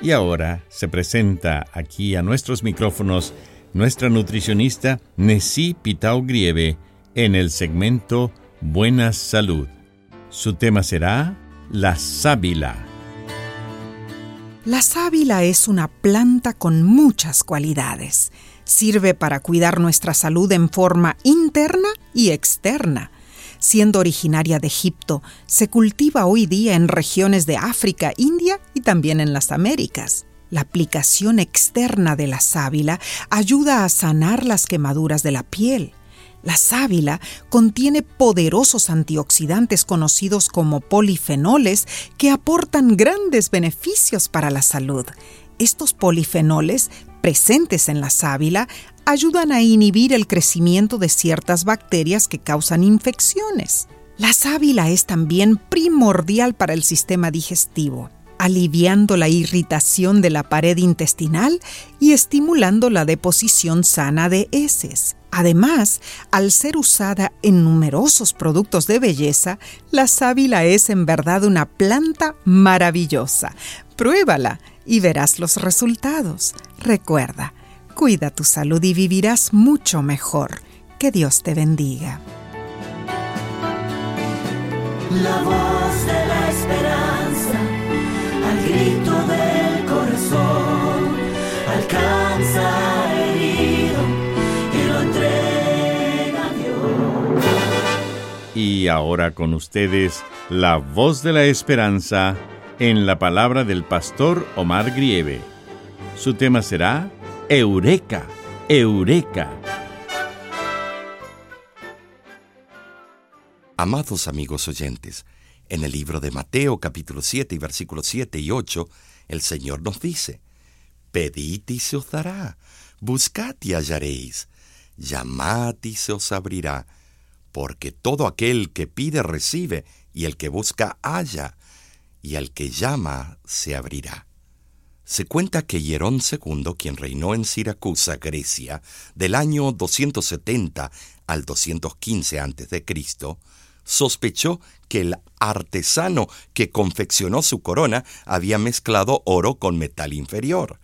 Y ahora se presenta aquí a nuestros micrófonos nuestra nutricionista Nessie Pitao Grieve en el segmento Buena Salud. Su tema será la sábila. La sábila es una planta con muchas cualidades. Sirve para cuidar nuestra salud en forma interna y externa siendo originaria de Egipto, se cultiva hoy día en regiones de África, India y también en las Américas. La aplicación externa de la sábila ayuda a sanar las quemaduras de la piel. La sábila contiene poderosos antioxidantes conocidos como polifenoles que aportan grandes beneficios para la salud. Estos polifenoles presentes en la sábila ayudan a inhibir el crecimiento de ciertas bacterias que causan infecciones. La sábila es también primordial para el sistema digestivo, aliviando la irritación de la pared intestinal y estimulando la deposición sana de heces. Además, al ser usada en numerosos productos de belleza, la sábila es en verdad una planta maravillosa. Pruébala y verás los resultados. Recuerda, Cuida tu salud y vivirás mucho mejor. Que Dios te bendiga. La voz de la esperanza, al grito del corazón, alcanza herido y lo entrega a Dios. Y ahora con ustedes, la voz de la esperanza en la palabra del pastor Omar Grieve. Su tema será Eureka, Eureka. Amados amigos oyentes, en el libro de Mateo capítulo 7 y versículos 7 y 8, el Señor nos dice, Pedid y se os dará, buscad y hallaréis, llamad y se os abrirá, porque todo aquel que pide recibe, y el que busca halla, y al que llama se abrirá. Se cuenta que Hierón II, quien reinó en Siracusa, Grecia, del año 270 al 215 a.C., sospechó que el artesano que confeccionó su corona había mezclado oro con metal inferior.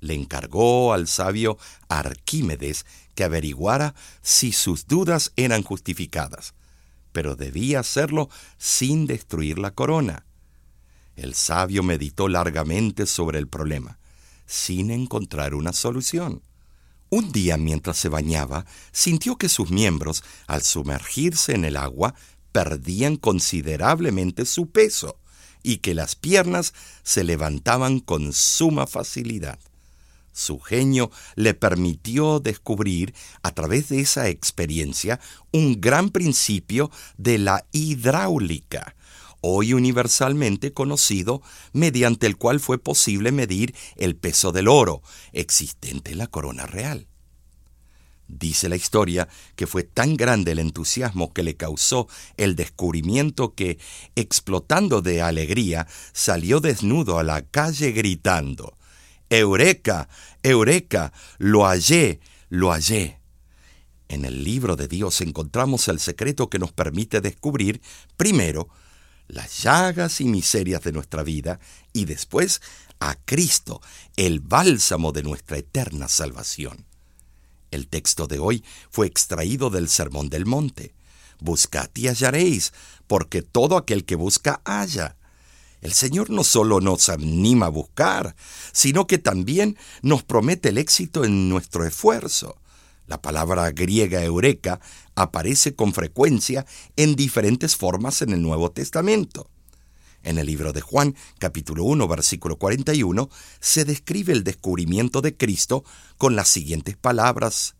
Le encargó al sabio Arquímedes que averiguara si sus dudas eran justificadas, pero debía hacerlo sin destruir la corona. El sabio meditó largamente sobre el problema, sin encontrar una solución. Un día mientras se bañaba, sintió que sus miembros, al sumergirse en el agua, perdían considerablemente su peso y que las piernas se levantaban con suma facilidad. Su genio le permitió descubrir, a través de esa experiencia, un gran principio de la hidráulica, hoy universalmente conocido, mediante el cual fue posible medir el peso del oro existente en la corona real. Dice la historia que fue tan grande el entusiasmo que le causó el descubrimiento que, explotando de alegría, salió desnudo a la calle gritando, Eureka, Eureka, lo hallé, lo hallé. En el libro de Dios encontramos el secreto que nos permite descubrir, primero, las llagas y miserias de nuestra vida y después a Cristo, el bálsamo de nuestra eterna salvación. El texto de hoy fue extraído del Sermón del Monte. Buscad y hallaréis, porque todo aquel que busca halla. El Señor no solo nos anima a buscar, sino que también nos promete el éxito en nuestro esfuerzo. La palabra griega eureka aparece con frecuencia en diferentes formas en el Nuevo Testamento. En el libro de Juan, capítulo 1, versículo 41, se describe el descubrimiento de Cristo con las siguientes palabras.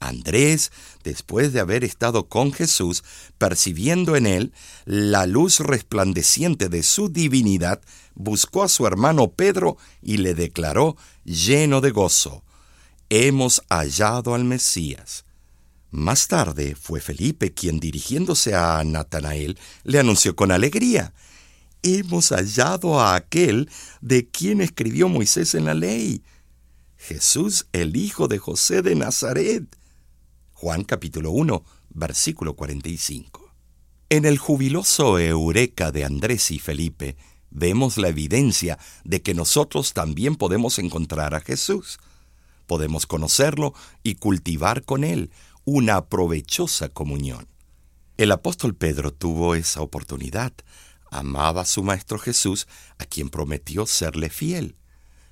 Andrés, después de haber estado con Jesús, percibiendo en él la luz resplandeciente de su divinidad, buscó a su hermano Pedro y le declaró, lleno de gozo, Hemos hallado al Mesías. Más tarde fue Felipe quien, dirigiéndose a Natanael, le anunció con alegría, hemos hallado a aquel de quien escribió Moisés en la ley, Jesús el hijo de José de Nazaret. Juan capítulo 1, versículo 45. En el jubiloso Eureka de Andrés y Felipe vemos la evidencia de que nosotros también podemos encontrar a Jesús. Podemos conocerlo y cultivar con él una provechosa comunión. El apóstol Pedro tuvo esa oportunidad amaba a su Maestro Jesús, a quien prometió serle fiel.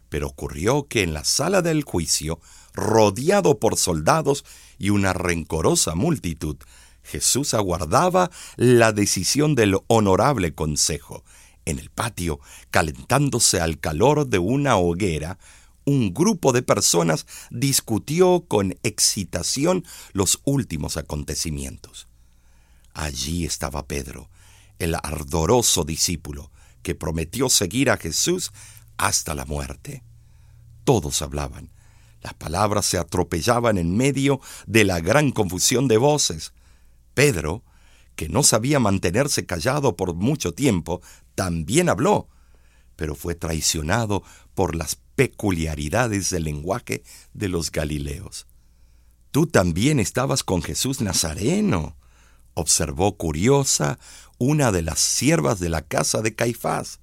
Pero ocurrió que en la sala del juicio, rodeado por soldados y una rencorosa multitud, Jesús aguardaba la decisión del honorable consejo. En el patio, calentándose al calor de una hoguera, un grupo de personas discutió con excitación los últimos acontecimientos. Allí estaba Pedro, el ardoroso discípulo que prometió seguir a Jesús hasta la muerte. Todos hablaban. Las palabras se atropellaban en medio de la gran confusión de voces. Pedro, que no sabía mantenerse callado por mucho tiempo, también habló, pero fue traicionado por las peculiaridades del lenguaje de los Galileos. Tú también estabas con Jesús Nazareno, observó curiosa una de las siervas de la casa de Caifás.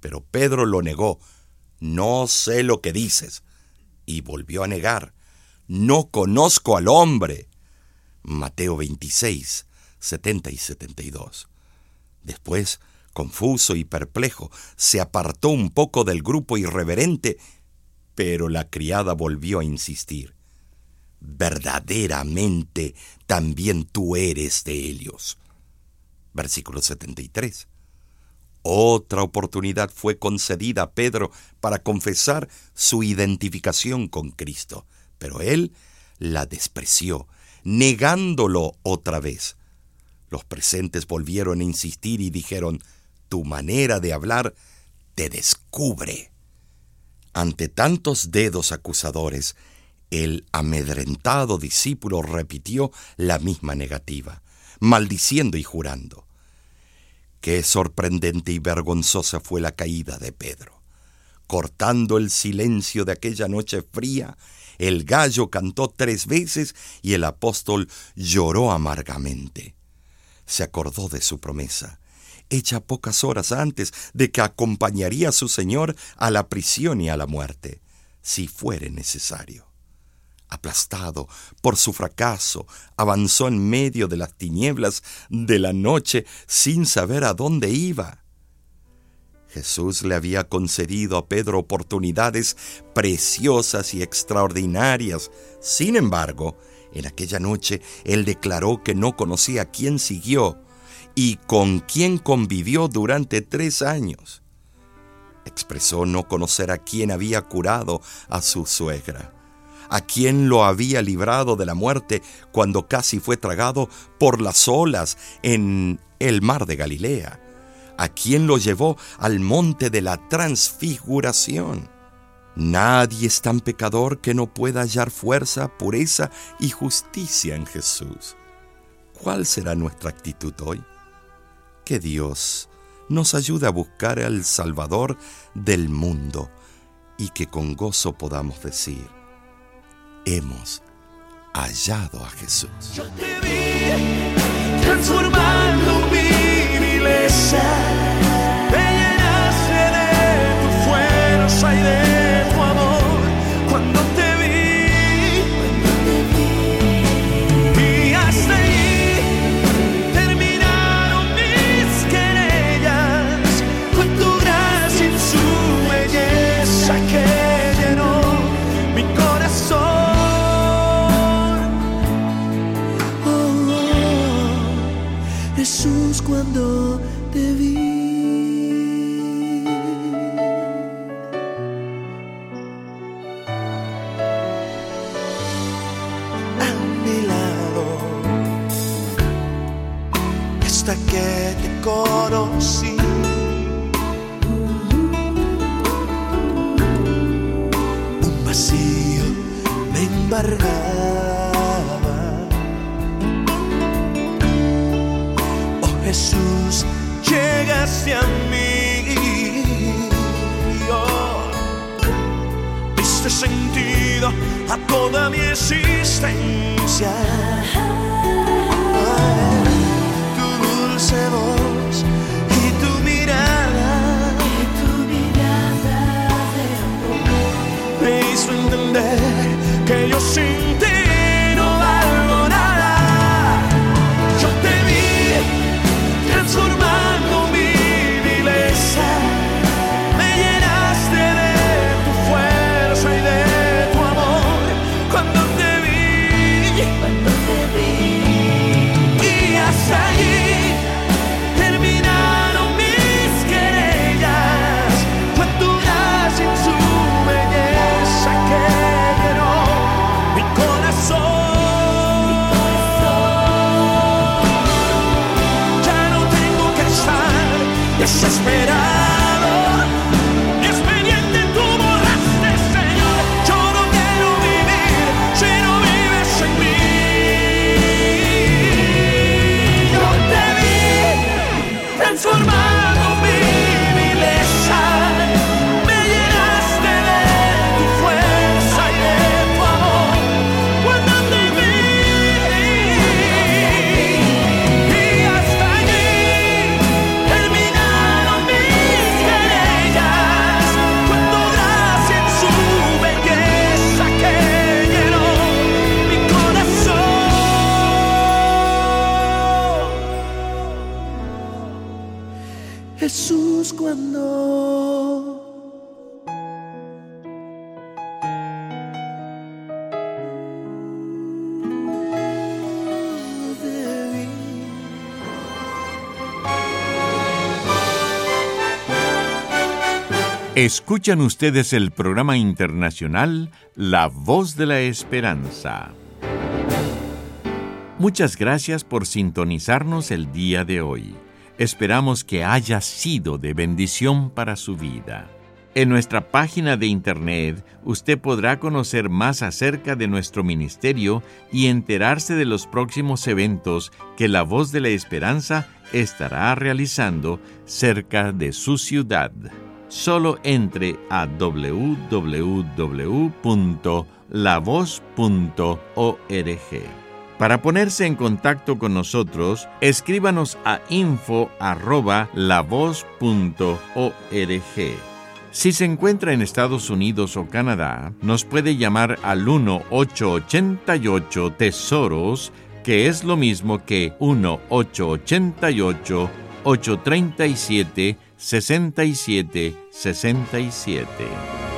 Pero Pedro lo negó. No sé lo que dices. Y volvió a negar. No conozco al hombre. Mateo 26, 70 y 72. Después, confuso y perplejo, se apartó un poco del grupo irreverente, pero la criada volvió a insistir verdaderamente también tú eres de ellos. Versículo 73. Otra oportunidad fue concedida a Pedro para confesar su identificación con Cristo, pero él la despreció, negándolo otra vez. Los presentes volvieron a insistir y dijeron, tu manera de hablar te descubre. Ante tantos dedos acusadores, el amedrentado discípulo repitió la misma negativa, maldiciendo y jurando. Qué sorprendente y vergonzosa fue la caída de Pedro. Cortando el silencio de aquella noche fría, el gallo cantó tres veces y el apóstol lloró amargamente. Se acordó de su promesa, hecha pocas horas antes de que acompañaría a su Señor a la prisión y a la muerte, si fuere necesario aplastado por su fracaso, avanzó en medio de las tinieblas de la noche sin saber a dónde iba. Jesús le había concedido a Pedro oportunidades preciosas y extraordinarias. Sin embargo, en aquella noche él declaró que no conocía a quién siguió y con quién convivió durante tres años. Expresó no conocer a quién había curado a su suegra a quien lo había librado de la muerte cuando casi fue tragado por las olas en el mar de Galilea, a quien lo llevó al monte de la transfiguración. Nadie es tan pecador que no pueda hallar fuerza, pureza y justicia en Jesús. ¿Cuál será nuestra actitud hoy? Que Dios nos ayude a buscar al Salvador del mundo y que con gozo podamos decir, hemos hallado a Jesús. Yo te vi transformando mi cuando te vi. A hasta que te conocí. Un vacío me embargaba. Jesús, llegaste a mí. Diste sentido a toda mi existencia. Ay, Tu dulce voz Jesús cuando. Escuchan ustedes el programa internacional La Voz de la Esperanza. Muchas gracias por sintonizarnos el día de hoy. Esperamos que haya sido de bendición para su vida. En nuestra página de internet usted podrá conocer más acerca de nuestro ministerio y enterarse de los próximos eventos que la Voz de la Esperanza estará realizando cerca de su ciudad. Solo entre a www.lavoz.org. Para ponerse en contacto con nosotros, escríbanos a info@lavoz.org. Si se encuentra en Estados Unidos o Canadá, nos puede llamar al 1-888 Tesoros, que es lo mismo que 1-888 837 6767.